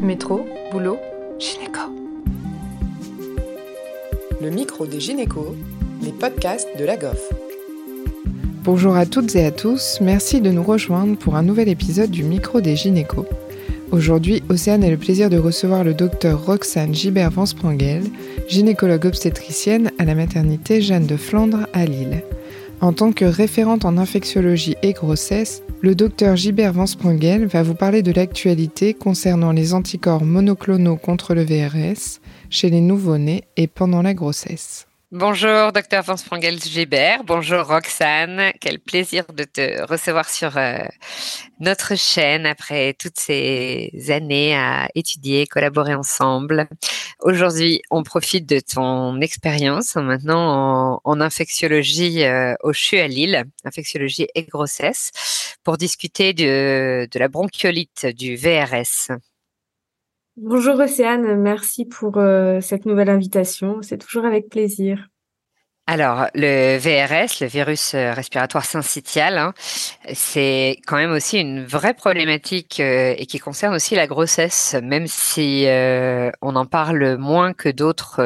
Métro, boulot, gynéco. Le micro des gynécos, les podcasts de la GOF. Bonjour à toutes et à tous, merci de nous rejoindre pour un nouvel épisode du micro des gynécos. Aujourd'hui, Océane a le plaisir de recevoir le docteur Roxane Gibert-Vance-Prangel, gynécologue obstétricienne à la maternité Jeanne de Flandre à Lille. En tant que référente en infectiologie et grossesse, le docteur Gilbert Vance va vous parler de l'actualité concernant les anticorps monoclonaux contre le VRS chez les nouveau-nés et pendant la grossesse. Bonjour, docteur Vance Prangel Gébert. Bonjour, Roxane. Quel plaisir de te recevoir sur euh, notre chaîne après toutes ces années à étudier, collaborer ensemble. Aujourd'hui, on profite de ton expérience maintenant en, infectiologie euh, au CHU à Lille, infectiologie et grossesse, pour discuter de la bronchiolite du VRS. Bonjour Océane, merci pour euh, cette nouvelle invitation. C'est toujours avec plaisir. Alors, le VRS, le virus euh, respiratoire syncytial, hein, c'est quand même aussi une vraie problématique euh, et qui concerne aussi la grossesse, même si on en parle moins que d'autres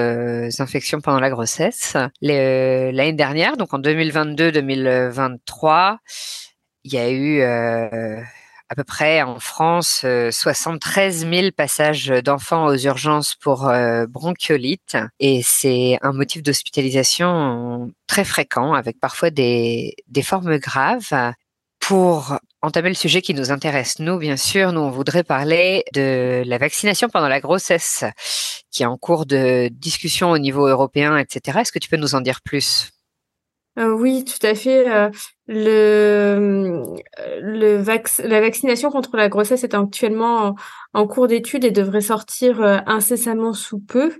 infections pendant la grossesse. L'année dernière, donc en 2022-2023, il y a eu à peu près en France 73 euh, 000 passages d'enfants aux urgences pour euh, bronchiolite et c'est un motif d'hospitalisation très fréquent avec parfois des, formes graves. Pour entamer le sujet qui nous intéresse, nous, bien sûr, nous, on voudrait parler de la vaccination pendant la grossesse qui est en cours de discussion au niveau européen, etc. Est-ce que tu peux nous en dire plus? Euh, oui, tout à fait. Le, le la vaccination contre la grossesse est actuellement en, cours d'étude et devrait sortir euh, incessamment sous peu,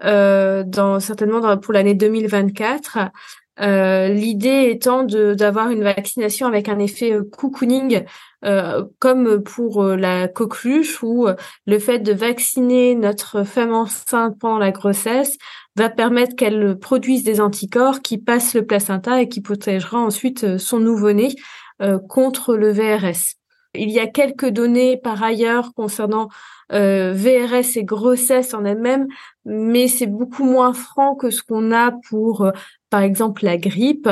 dans, certainement pour l'année 2024. L'idée étant d'avoir une vaccination avec un effet cocooning, comme pour la coqueluche, où le fait de vacciner notre femme enceinte pendant la grossesse va permettre qu'elle produise des anticorps qui passent le placenta et qui protégera ensuite euh, son nouveau-né euh, contre le VRS. Il y a quelques données par ailleurs concernant euh, VRS et grossesse en elle-même, mais c'est beaucoup moins franc que ce qu'on a pour, euh, par exemple, la grippe.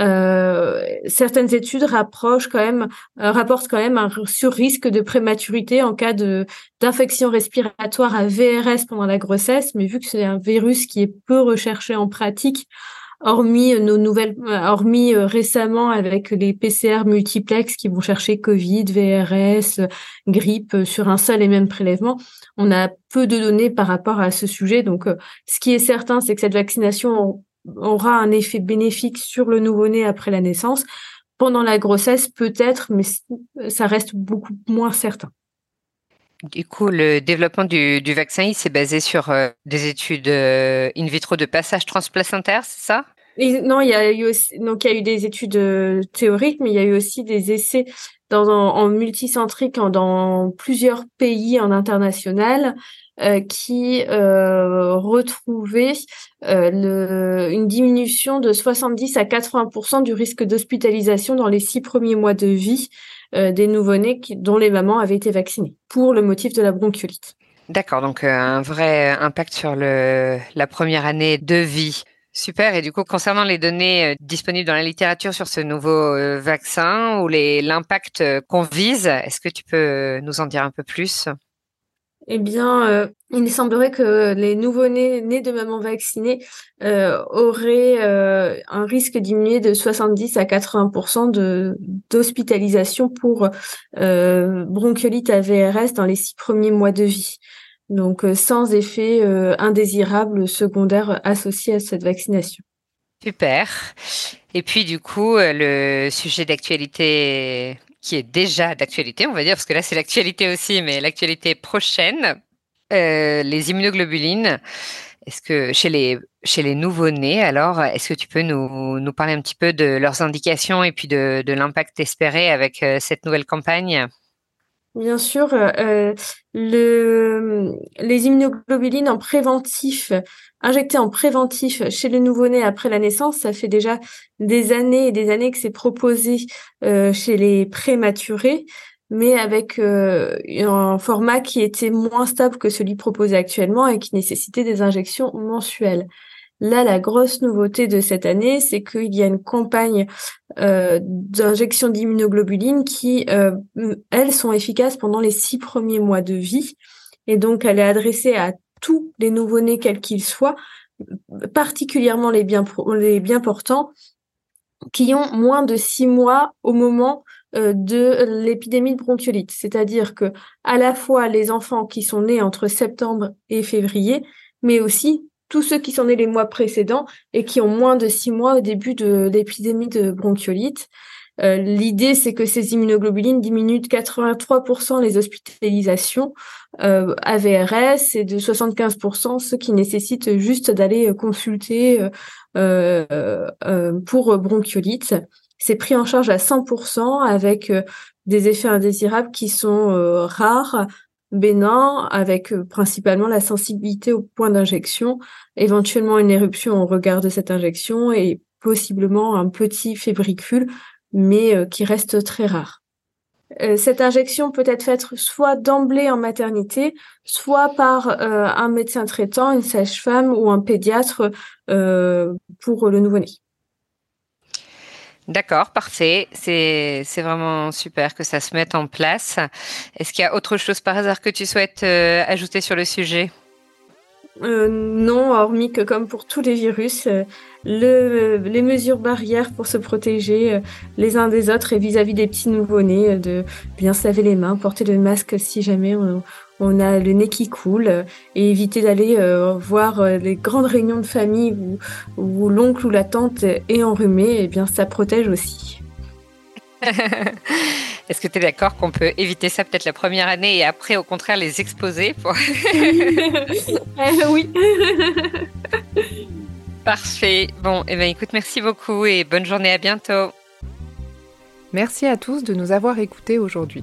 Euh, certaines études rapprochent quand même, rapportent quand même un sur-risque de prématurité en cas de d'infection respiratoire à VRS pendant la grossesse, mais vu que c'est un virus qui est peu recherché en pratique, hormis nos nouvelles, hormis récemment avec les PCR multiplex qui vont chercher Covid, VRS, grippe sur un seul et même prélèvement, on a peu de données par rapport à ce sujet. Donc, ce qui est certain, c'est que cette vaccination aura un effet bénéfique sur le nouveau-né après la naissance. Pendant la grossesse, peut-être, mais ça reste beaucoup moins certain. Du coup, le développement du, vaccin, il s'est basé sur des études in vitro de passage transplacentaire, c'est ça? Non, il y a eu donc il y a eu des études euh, théoriques, mais il y a eu aussi des essais dans, en, multicentrique dans plusieurs pays en international euh, qui euh, retrouvaient une diminution de 70 à 80% du risque d'hospitalisation dans les six premiers mois de vie des nouveau-nés dont les mamans avaient été vaccinées pour le motif de la bronchiolite. D'accord, donc un vrai impact sur le, la première année de vie. Super. Et du coup, concernant les données euh, disponibles dans la littérature sur ce nouveau euh, vaccin ou l'impact euh, qu'on vise, est-ce que tu peux nous en dire un peu plus? Eh bien, il semblerait que les nouveau-nés nés de maman vaccinée auraient un risque diminué de 70 à 80 de d'hospitalisation pour bronchiolite à VRS dans les six premiers mois de vie donc euh, sans effet euh, indésirable secondaire associé à cette vaccination. Super. Et puis du coup, euh, le sujet d'actualité qui est déjà d'actualité, on va dire, parce que là c'est l'actualité aussi, mais l'actualité prochaine, les immunoglobulines. Est-ce que chez les chez les nouveau-nés, alors, est-ce que tu peux nous, nous parler un petit peu de leurs indications et puis de, de l'impact espéré avec cette nouvelle campagne? Bien sûr, euh, euh, le, les immunoglobulines en préventif, injectées en préventif chez le nouveau-né après la naissance, ça fait déjà des années et des années que c'est proposé euh, chez les prématurés. mais avec un format qui était moins stable que celui proposé actuellement et qui nécessitait des injections mensuelles. Là, la grosse nouveauté de cette année, c'est qu'il y a une campagne euh, d'injection d'immunoglobuline qui, euh, elles, sont efficaces pendant les six premiers mois de vie. Et donc, elle est adressée à tous les nouveau-nés, quels qu'ils soient, particulièrement les bien, les bien portants, qui ont moins de six mois au moment euh, de l'épidémie de bronchiolite. C'est-à-dire que à la fois les enfants qui sont nés entre septembre et février, mais aussi tous ceux qui sont nés les mois précédents et qui ont moins de six mois au début de l'épidémie de bronchiolite. Euh, L'idée, c'est que ces immunoglobulines diminuent de 83% les hospitalisations euh, AVRS et de 75% ceux qui nécessitent juste d'aller consulter euh, euh, pour bronchiolite. C'est pris en charge à 100% avec des effets indésirables qui sont rares, bénin avec euh, principalement la sensibilité au point d'injection, éventuellement une éruption au regard de cette injection et possiblement un petit fébricule, mais euh, qui reste très rare. Euh, cette injection peut être faite soit d'emblée en maternité, soit par un médecin traitant, une sage-femme ou un pédiatre pour le nouveau-né. D'accord, parfait. C'est, vraiment super que ça se mette en place. Est-ce qu'il y a autre chose par hasard que tu souhaites euh, ajouter sur le sujet? Euh, non, hormis que comme pour tous les virus, euh, le, les mesures barrières pour se protéger les uns des autres et vis-à-vis des petits nouveau-nés, de bien se laver les mains, porter le masque si jamais on, on a le nez qui coule euh, et éviter d'aller euh, voir euh, les grandes réunions de famille où, l'oncle ou la tante est enrhumé, et eh bien ça protège aussi. Est-ce que tu es d'accord qu'on peut éviter ça peut-être la première année et après au contraire les exposer Oui. Parfait. Bon, et eh ben écoute, merci beaucoup et bonne journée, à bientôt. Merci à tous de nous avoir écoutés aujourd'hui.